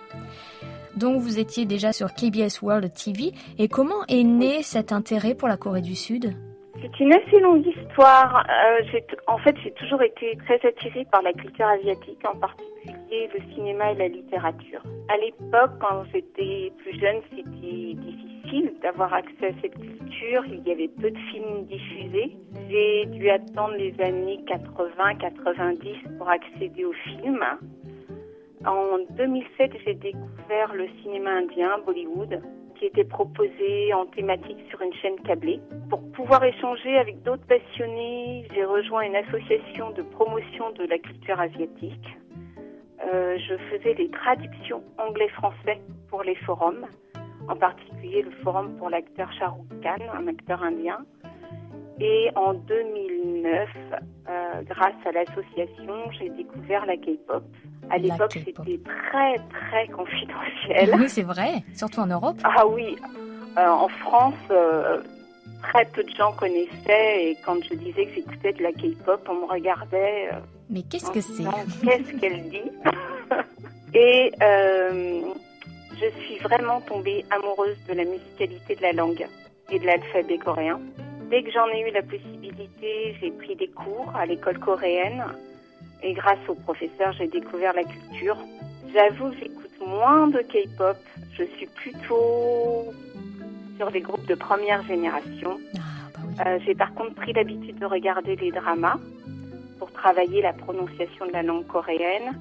Donc vous étiez déjà sur KBS World TV. Et comment est né cet intérêt pour la Corée du Sud? C'est une assez longue histoire. Euh, en fait, j'ai toujours été très attirée par la culture asiatique, en particulier le cinéma et la littérature. À l'époque, quand j'étais plus jeune, c'était difficile d'avoir accès à cette culture. Il y avait peu de films diffusés. J'ai dû attendre les années 80-90 pour accéder aux films. En 2007, j'ai découvert le cinéma indien, Bollywood, qui était proposé en thématique sur une chaîne câblée. Pour pouvoir échanger avec d'autres passionnés, j'ai rejoint une association de promotion de la culture asiatique. Euh, je faisais des traductions anglais-français pour les forums, en particulier le forum pour l'acteur Shah Rukh Khan, un acteur indien. Et en 2009, euh, grâce à l'association, j'ai découvert la K-pop. À l'époque, c'était très, très confidentiel. Oui, c'est vrai, surtout en Europe. Ah oui, euh, en France, euh, très peu de gens connaissaient et quand je disais que j'écoutais de la K-pop, on me regardait. Mais qu'est-ce que c'est Qu'est-ce qu'elle dit? Et je suis vraiment tombée amoureuse de la musicalité de la langue et de l'alphabet coréen. Dès que j'en ai eu la possibilité, j'ai pris des cours à l'école coréenne et grâce au professeur, j'ai découvert la culture. J'avoue que j'écoute moins de K-pop. Je suis plutôt sur des groupes de première génération. Ah, bah euh, j'ai par contre pris l'habitude de regarder les dramas pour travailler la prononciation de la langue coréenne.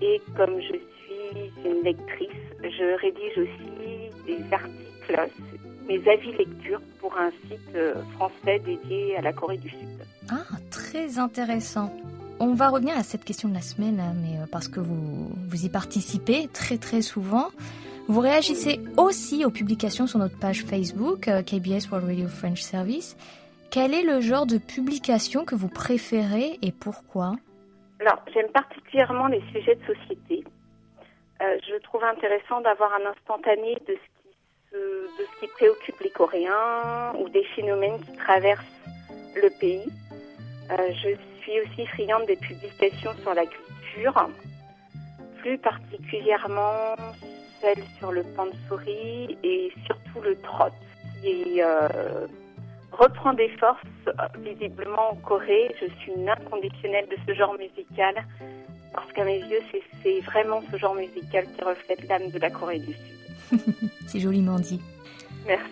Et comme je suis une lectrice, je rédige aussi des articles mes avis lecture pour un site euh, français dédié à la Corée du Sud. Ah, très intéressant. On va revenir à cette question de la semaine, hein, mais euh, parce que vous, vous y participez très très souvent. Vous réagissez aussi aux publications sur notre page Facebook, euh, KBS World Radio French Service. Quel est le genre de publication que vous préférez et pourquoi? Alors, j'aime particulièrement les sujets de société. je trouve intéressant d'avoir un instantané de ce de, ce qui préoccupe les Coréens ou des phénomènes qui traversent le pays. Euh, je suis aussi friande des publications sur la culture, plus particulièrement celles sur le pansori et surtout le trot, qui euh, reprend des forces visiblement en Corée. Je suis une inconditionnelle de ce genre musical parce qu'à mes yeux, c'est vraiment ce genre musical qui reflète l'âme de la Corée du Sud. C'est joliment dit. Merci.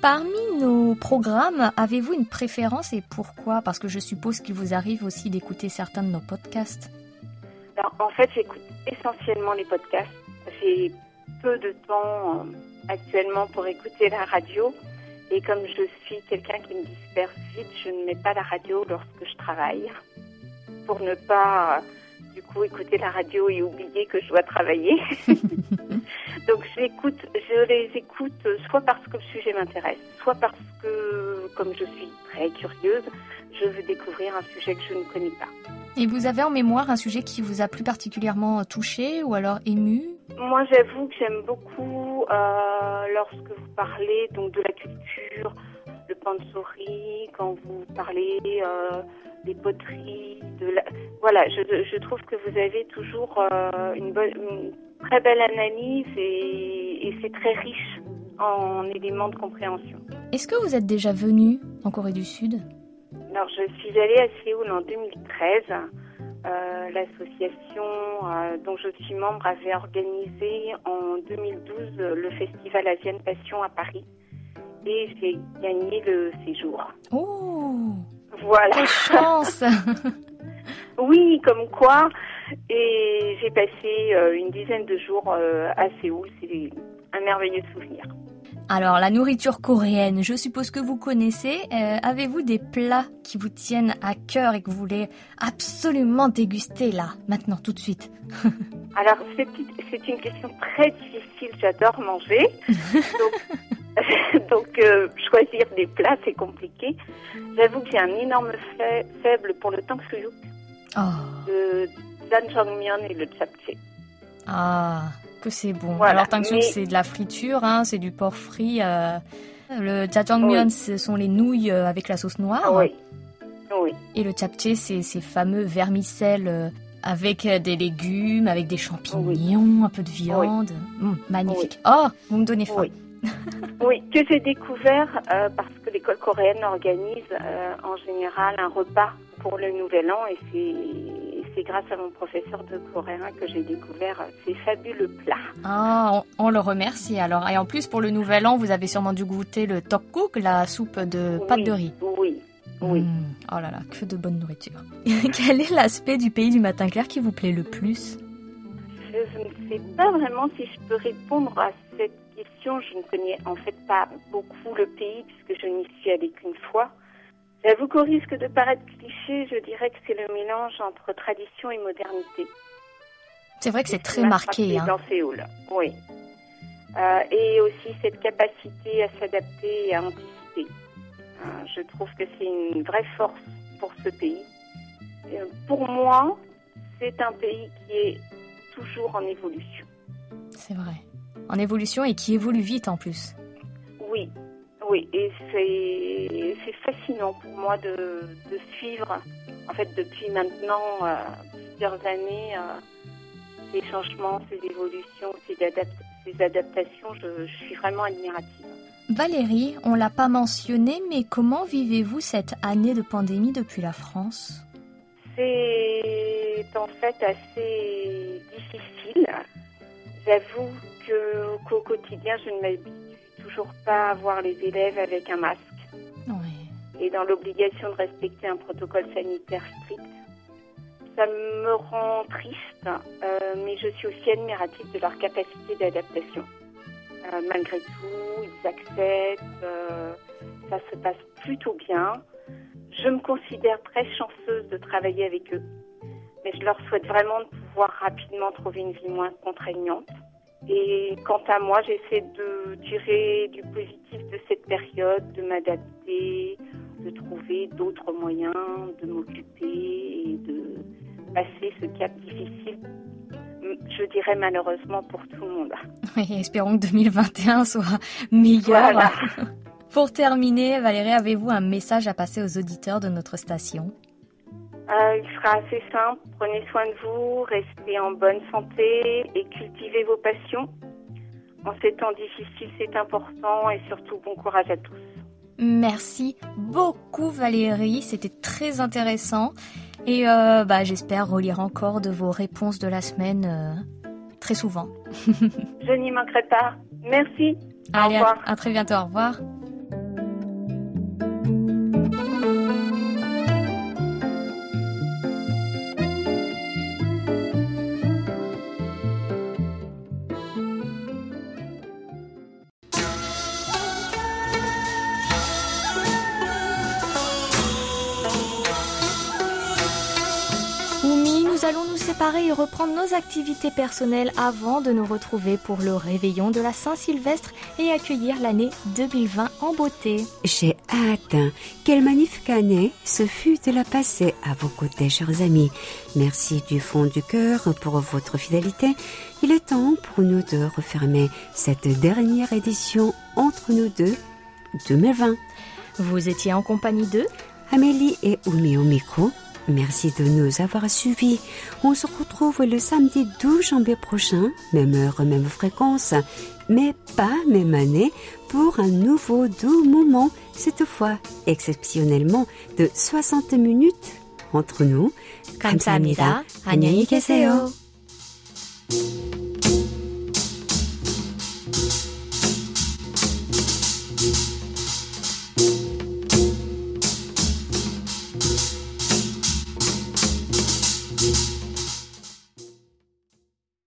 Parmi nos programmes, avez-vous une préférence et pourquoi? Parce que je suppose qu'il vous arrive aussi d'écouter certains de nos podcasts. en fait, j'écoute essentiellement les podcasts. J'ai peu de temps euh, actuellement pour écouter la radio. Et comme je suis quelqu'un qui me disperse vite, je ne mets pas la radio lorsque je travaille. Pour ne pas du coup écouter la radio et oublier que je dois travailler. Donc j'écoute, je les écoute soit parce que le sujet m'intéresse, soit parce que, comme je suis très curieuse, je veux découvrir un sujet que je ne connais pas. Et vous avez en mémoire un sujet qui vous a plus particulièrement touché ou alors ému? Moi, j'avoue que j'aime beaucoup euh, lorsque vous parlez donc de la culture, le pansori, quand vous parlez euh, des poteries, de la... voilà, je, je, trouve que vous avez toujours euh, une, bonne, une très belle analyse et, et c'est très riche en éléments de compréhension. Est-ce que vous êtes déjà venu en Corée du Sud? Alors, je suis allée à Séoul en 2013. Euh, L'association euh, dont je suis membre avait organisé en 2012 le festival Asian Passion à Paris et j'ai gagné le séjour. Oh Voilà. Quelle chance Oui, comme quoi. Et j'ai passé euh, une dizaine de jours euh, à Séoul. C'est un merveilleux souvenir. Alors, la nourriture coréenne, je suppose que vous connaissez. Euh, avez-vous des plats qui vous tiennent à cœur et que vous voulez absolument déguster là, maintenant, tout de suite? Alors, c'est une question très difficile. J'adore manger. Donc, donc choisir des plats, c'est compliqué. J'avoue que j'ai un énorme faible pour le tang Oh. Le jjangmyeon et le japchae. Ah, que c'est bon. Alors tangsouk, c'est de la friture, hein, c'est du porc frit. Euh, le jjajangmyeon, ce sont les nouilles euh, avec la sauce noire. Oui. oui. Et le japchae, c'est ces fameux vermicelles euh, avec des légumes, avec des champignons, un peu de viande. Hum, magnifique. Oh, vous me donnez faim. Oui, que j'ai découvert parce que l'école coréenne organise en général un repas pour le Nouvel An et c'est grâce à mon professeur de coréen que j'ai découvert ces fabuleux plats. Ah, on, le remercie alors. Et en plus, pour le Nouvel An, vous avez sûrement dû goûter le tteokguk, la soupe de pâte de riz. Oui, oui. Mmh. oh là là, que de bonne nourriture. Quel est l'aspect du pays du matin clair qui vous plaît le plus? Je ne sais pas vraiment si je peux répondre à cette question. Je ne connais en fait pas beaucoup le pays puisque je n'y suis allée qu'une fois. J'avoue qu'au risque de paraître cliché, je dirais que c'est le mélange entre tradition et modernité. C'est vrai que c'est très marqué. Hein. Dans Séoul, oui. Euh, et aussi cette capacité à s'adapter et à anticiper. Euh, je trouve que c'est une vraie force pour ce pays. Euh, pour moi, c'est un pays qui est toujours en évolution. C'est vrai. En évolution et qui évolue vite en plus. Oui, oui, et c'est fascinant pour moi de, suivre, en fait, depuis maintenant euh, plusieurs années, euh, ces changements, ces évolutions, ces, adaptations. Je, suis vraiment admirative. Valérie, on l'a pas mentionné, mais comment vivez-vous cette année de pandémie depuis la France? C'est en fait assez difficile. J'avoue qu'au quotidien, je ne m'habitue toujours pas voir les élèves avec un masque. Et dans l'obligation de respecter un protocole sanitaire strict. Ça me rend triste, euh, mais je suis aussi admirative de leur capacité d'adaptation. Euh, malgré tout, ils acceptent, euh, ça se passe plutôt bien. Je me considère très chanceuse de travailler avec eux, mais je leur souhaite vraiment de pouvoir rapidement trouver une vie moins contraignante. Et quant à moi, j'essaie de tirer du positif de cette période, de m'adapter, de trouver d'autres moyens de m'occuper et de passer ce cap difficile, je dirais malheureusement pour tout le monde. Oui, espérons que 2021 soit meilleur. Pour terminer, Valérie, avez-vous un message à passer aux auditeurs de notre station? Euh, il sera assez simple. Prenez soin de vous, restez en bonne santé et cultivez vos passions. En ces temps difficiles, c'est important et surtout bon courage à tous. Merci beaucoup Valérie, c'était très intéressant et euh, bah, j'espère relire encore de vos réponses de la semaine euh, très souvent. Je n'y manquerai pas. Merci. Allez, au revoir. à très bientôt. Au revoir. Et reprendre nos activités personnelles avant de nous retrouver pour le réveillon de la Saint-Sylvestre et accueillir l'année 2020 en beauté. J'ai hâte. Quelle magnifique année ce fut de la passer à vos côtés, chers amis. Merci du fond du cœur pour votre fidélité. Il est temps pour nous de refermer cette dernière édition entre nous deux 2020. Vous étiez en compagnie de Amélie et Oumi au micro. Merci de nous avoir suivis. On se retrouve le samedi 12 janvier prochain, même heure, même fréquence, mais pas même année, pour un nouveau doux moment, cette fois exceptionnellement de 60 minutes entre nous. 감사합니다. 안녕히 계세요.